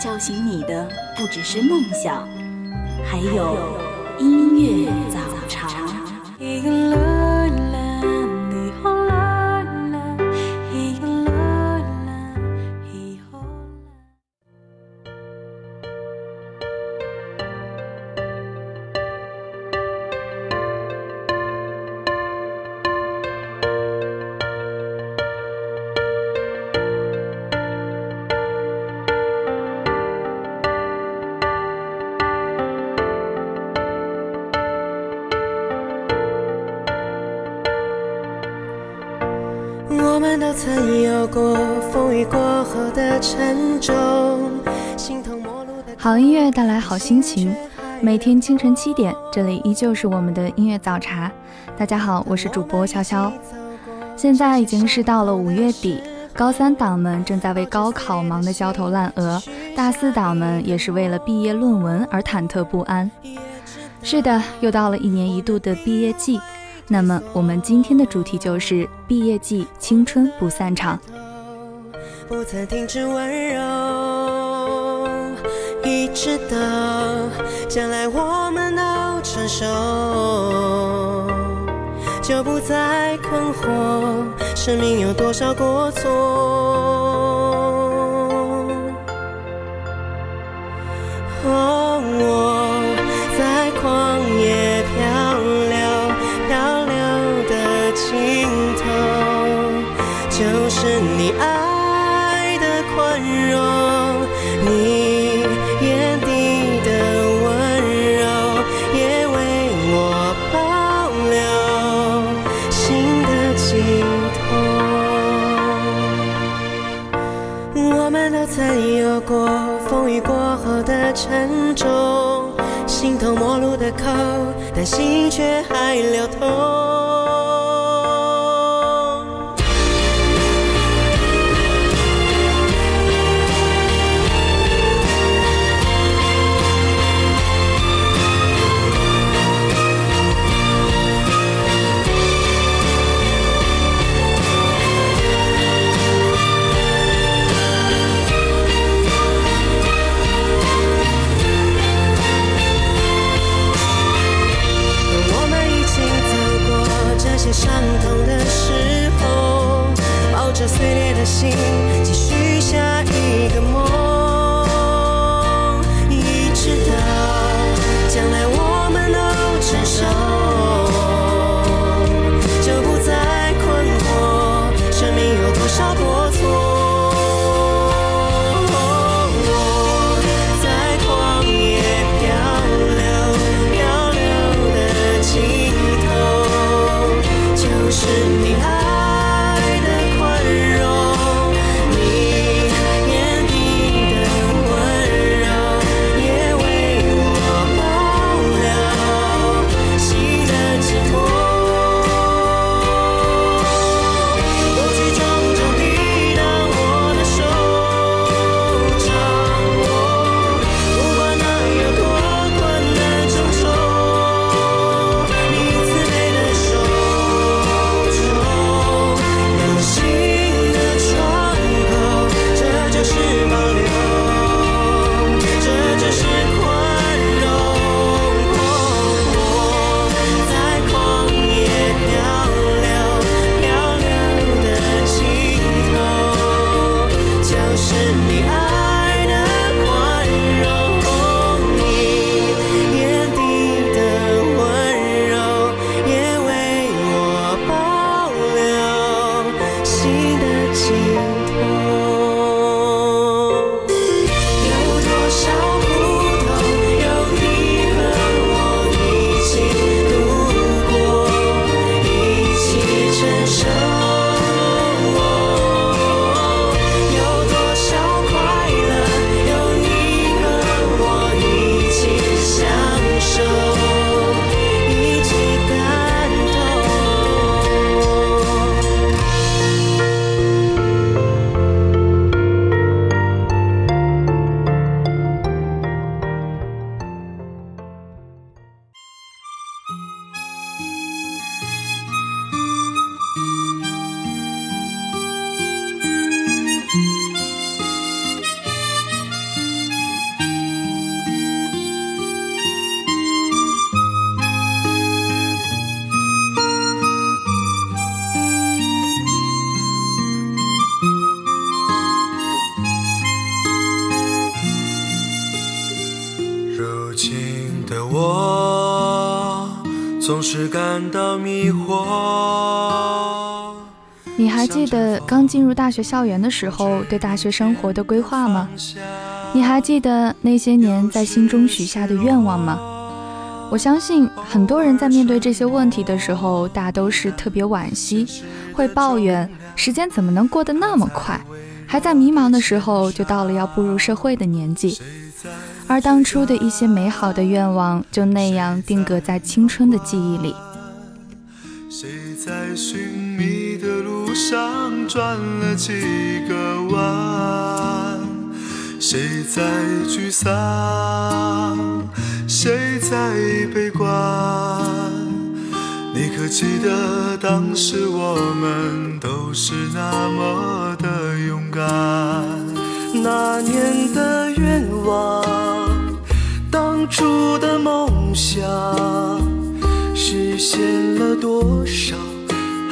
叫醒你的不只是梦想，还有音乐好心情。每天清晨七点，这里依旧是我们的音乐早茶。大家好，我是主播潇潇。现在已经是到了五月底，高三党们正在为高考忙得焦头烂额，大四党们也是为了毕业论文而忐忑不安。是的，又到了一年一度的毕业季。那么，我们今天的主题就是毕业季，青春不散场。不曾停止温柔，一直到将来我们都成熟，就不再困惑，生命有多少过错。刚进入大学校园的时候对大学生活的规划吗？你还记得那些年在心中许下的愿望吗？我相信很多人在面对这些问题的时候，大都是特别惋惜，会抱怨时间怎么能过得那么快，还在迷茫的时候就到了要步入社会的年纪，而当初的一些美好的愿望就那样定格在青春的记忆里。谁在寻觅的路上转了几个弯？谁在沮丧？谁在悲观？你可记得当时我们都是那么的勇敢？那年的愿望，当初的梦想，实现了多少？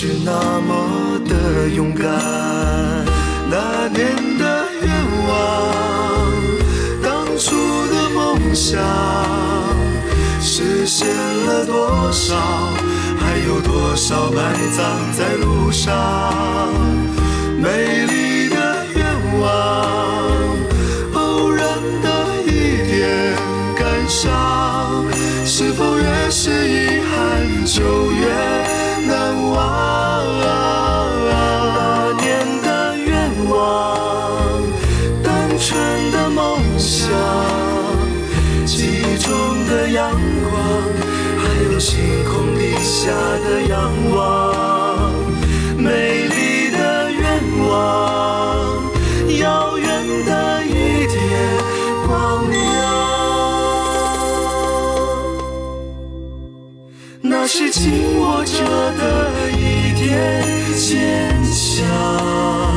是那么的勇敢？那年的愿望，当初的梦想，实现了多少？还有多少埋葬在路上？美丽的愿望，偶然的一点感伤，是否越是遗憾就越星空底下的仰望，美丽的愿望，遥远的一点光亮，那是紧握着的一点坚强。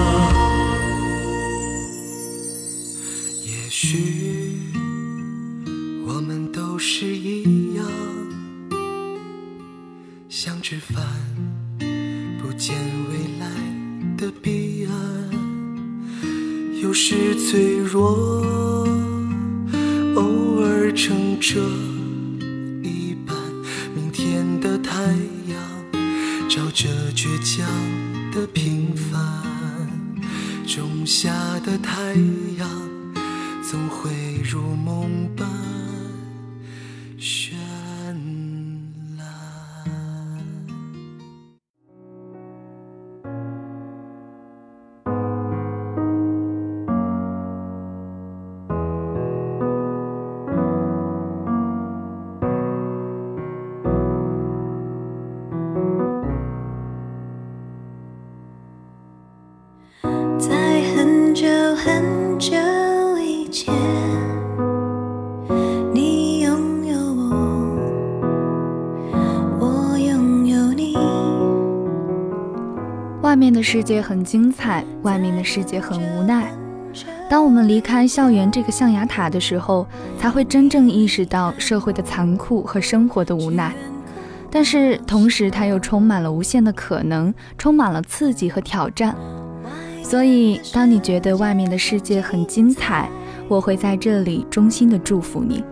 世界很精彩，外面的世界很无奈。当我们离开校园这个象牙塔的时候，才会真正意识到社会的残酷和生活的无奈。但是同时，它又充满了无限的可能，充满了刺激和挑战。所以，当你觉得外面的世界很精彩，我会在这里衷心的祝福你。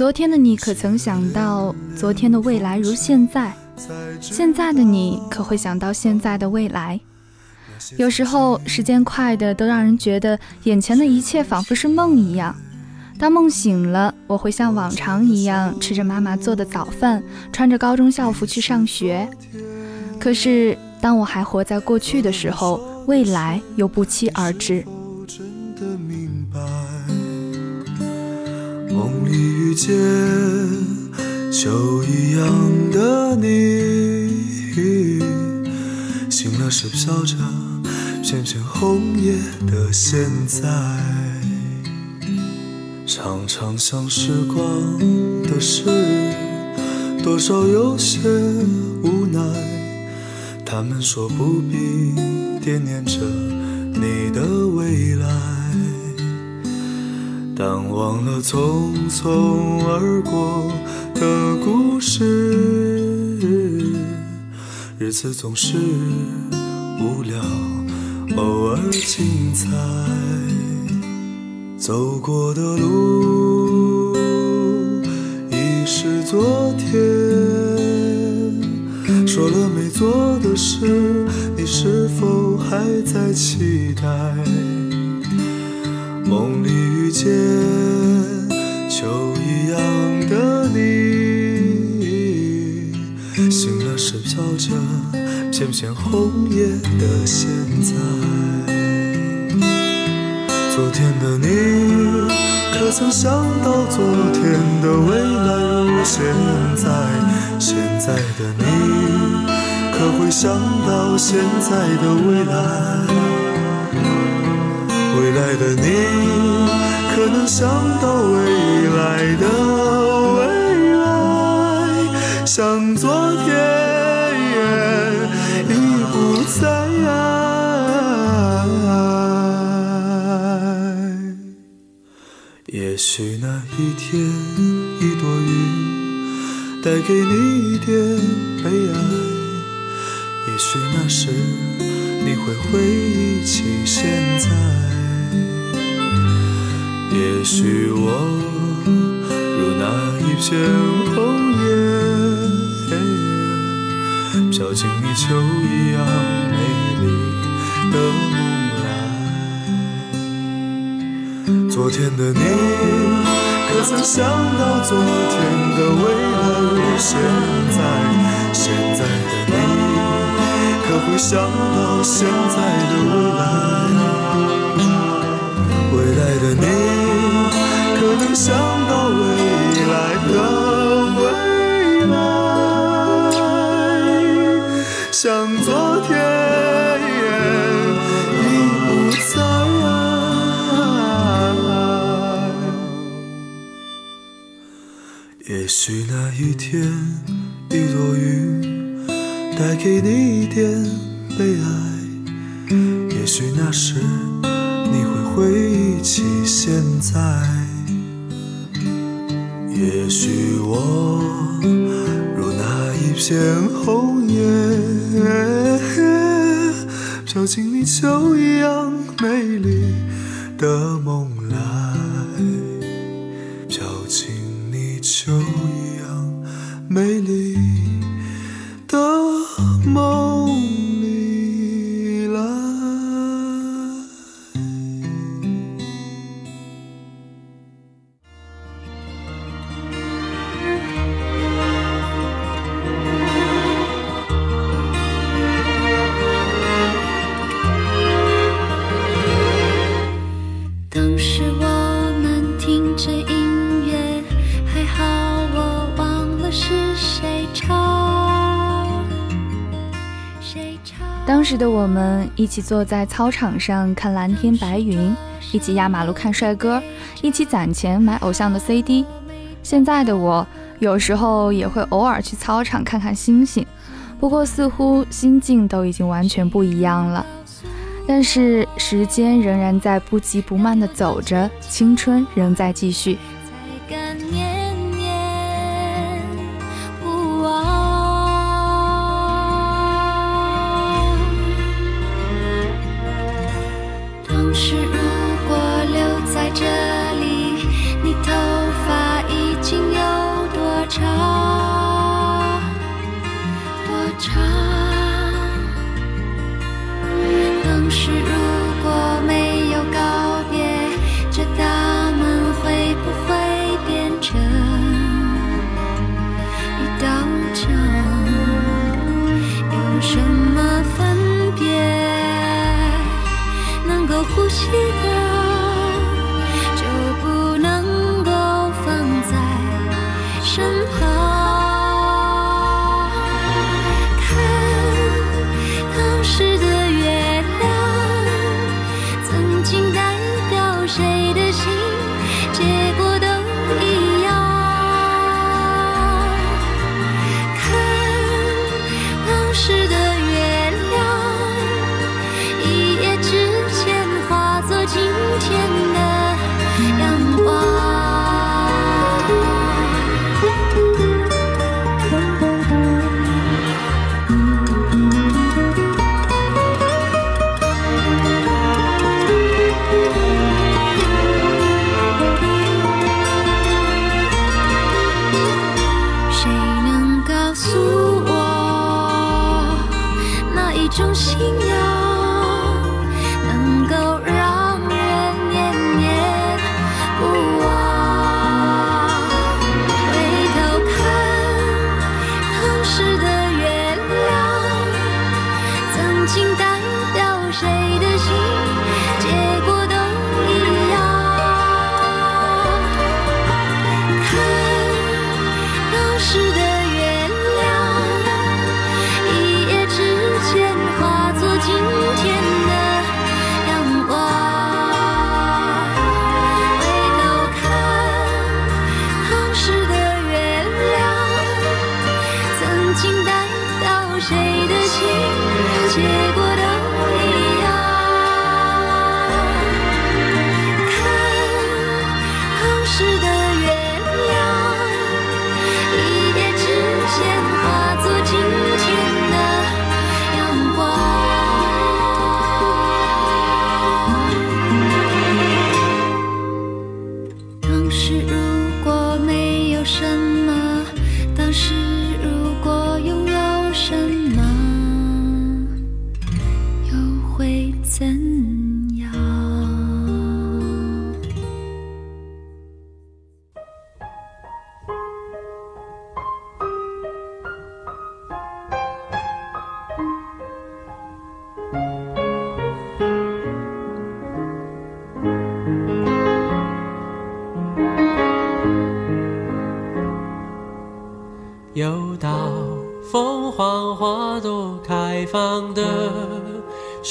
昨天的你可曾想到，昨天的未来如现在？现在的你可会想到现在的未来？有时候时间快的都让人觉得眼前的一切仿佛是梦一样。当梦醒了，我会像往常一样吃着妈妈做的早饭，穿着高中校服去上学。可是当我还活在过去的时候，未来又不期而至。梦里遇见秋一样的你，醒了是飘着片片红叶的现在，常常想时光的事，多少有些无奈。他们说不必惦念着你的未来，但忘了匆匆而过的故事。日子总是无聊，偶尔精彩。走过的路已是昨天。说了没做的事，你是否还在期待？梦里遇见秋一样的你，醒了是飘着片片红叶的现在。昨天的你可曾想到昨天的未来如现在？现在的你，可会想到现在的未来？未来的你，可能想到未来的未来？像昨天已不在。也许那一天，一朵云带给你一点悲哀。也许那时，你会回忆起现在。也许我如那一片红叶，飘进你秋一样美丽的梦来。昨天的你，可曾想到昨天的未来如现在？现在的你，可会想到现在的未来？未来的你，可能想到未来的未来？像昨天已不在。也许那一天，一朵云带给你一点悲哀。飘进的我们一起坐在操场上看蓝天白云，一起压马路看帅哥，一起攒钱买偶像的 CD。现在的我有时候也会偶尔去操场看看星星，不过似乎心境都已经完全不一样了。但是时间仍然在不急不慢地走着，青春仍在继续。是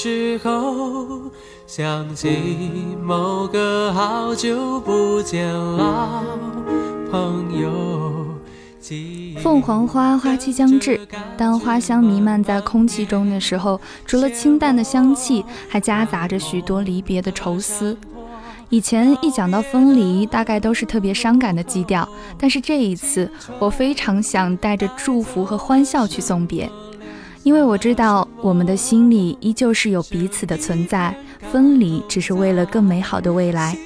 时候，想起某个好久不见老朋友。凤凰花花期将至，当花香弥漫在空气中的时候，除了清淡的香气，还夹杂着许多离别的愁思。以前一讲到分离，大概都是特别伤感的基调，但是这一次，我非常想带着祝福和欢笑去送别，因为我知道我们的心里依旧是有彼此的存在，分离只是为了更美好的未来。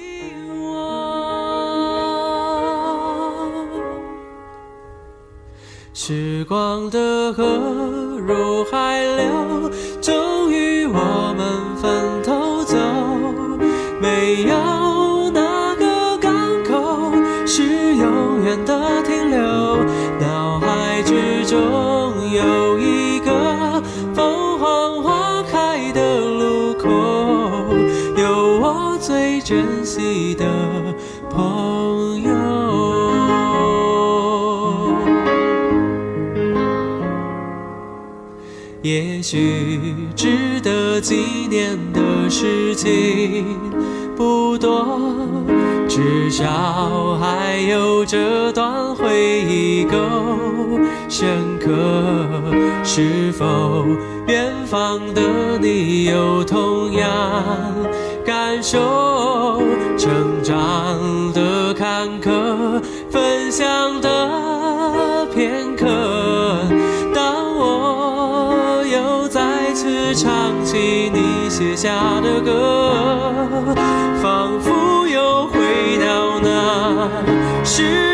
时光的河入海流，几年的事情不多，至少还有这段回忆够深刻。是否远方的你有同样感受？成长的坎坷，分享的起你写下的歌，仿佛又回到那时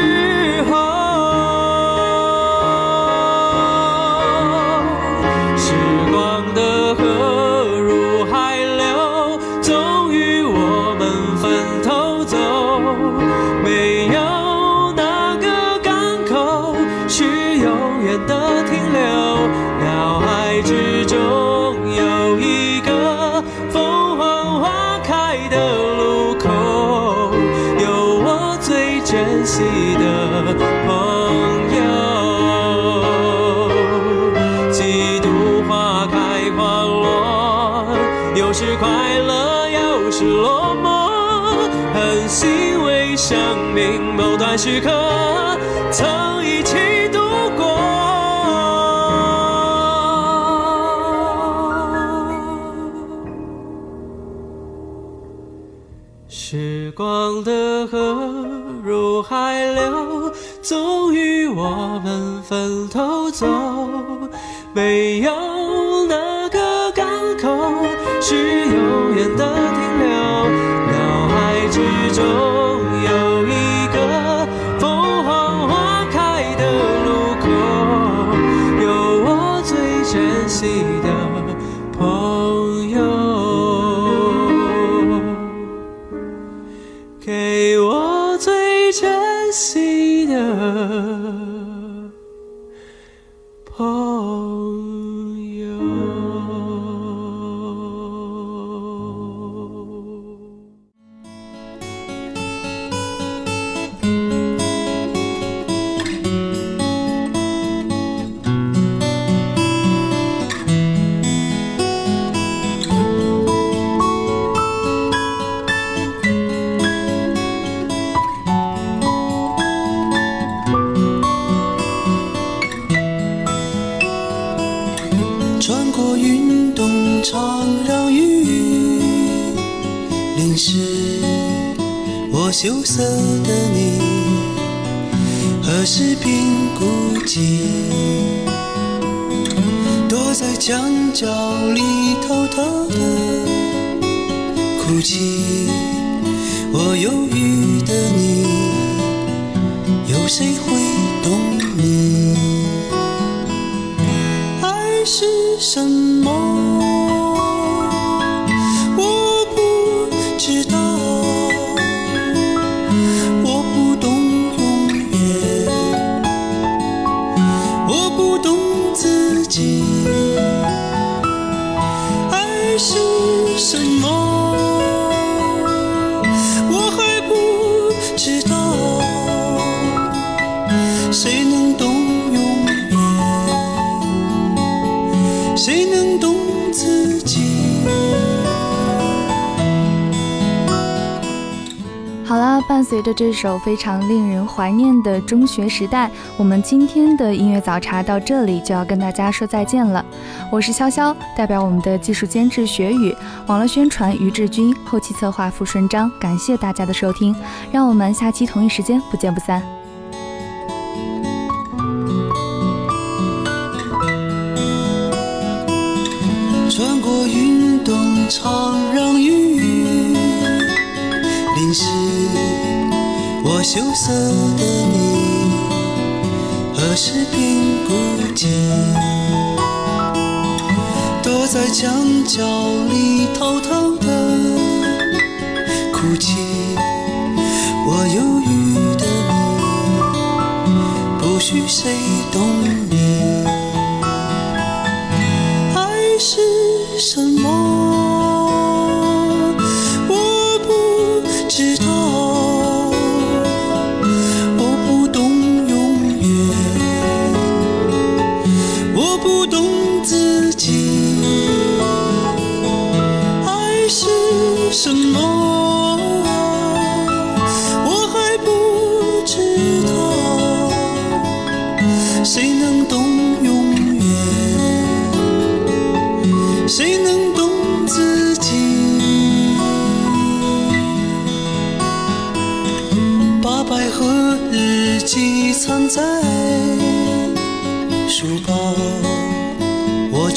命某段时刻曾一起度过。时光的河。入海流，终于我们分头走。没有珍惜的。我忧郁的你，有谁会懂你？爱是什么？随着这首非常令人怀念的中学时代，我们今天的音乐早茶到这里就要跟大家说再见了。我是潇潇，代表我们的技术监制雪宇，网络宣传于志军，后期策划付顺章，感谢大家的收听，让我们下期同一时间不见不散。穿过云动长让雨淋湿我羞涩的你，何时变孤寂？躲在墙角里偷偷的哭泣。我忧郁的你，不许谁懂你。爱是什么？我不懂自己。爱是什么？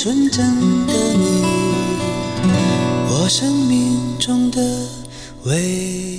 纯真的你，我生命中的唯一。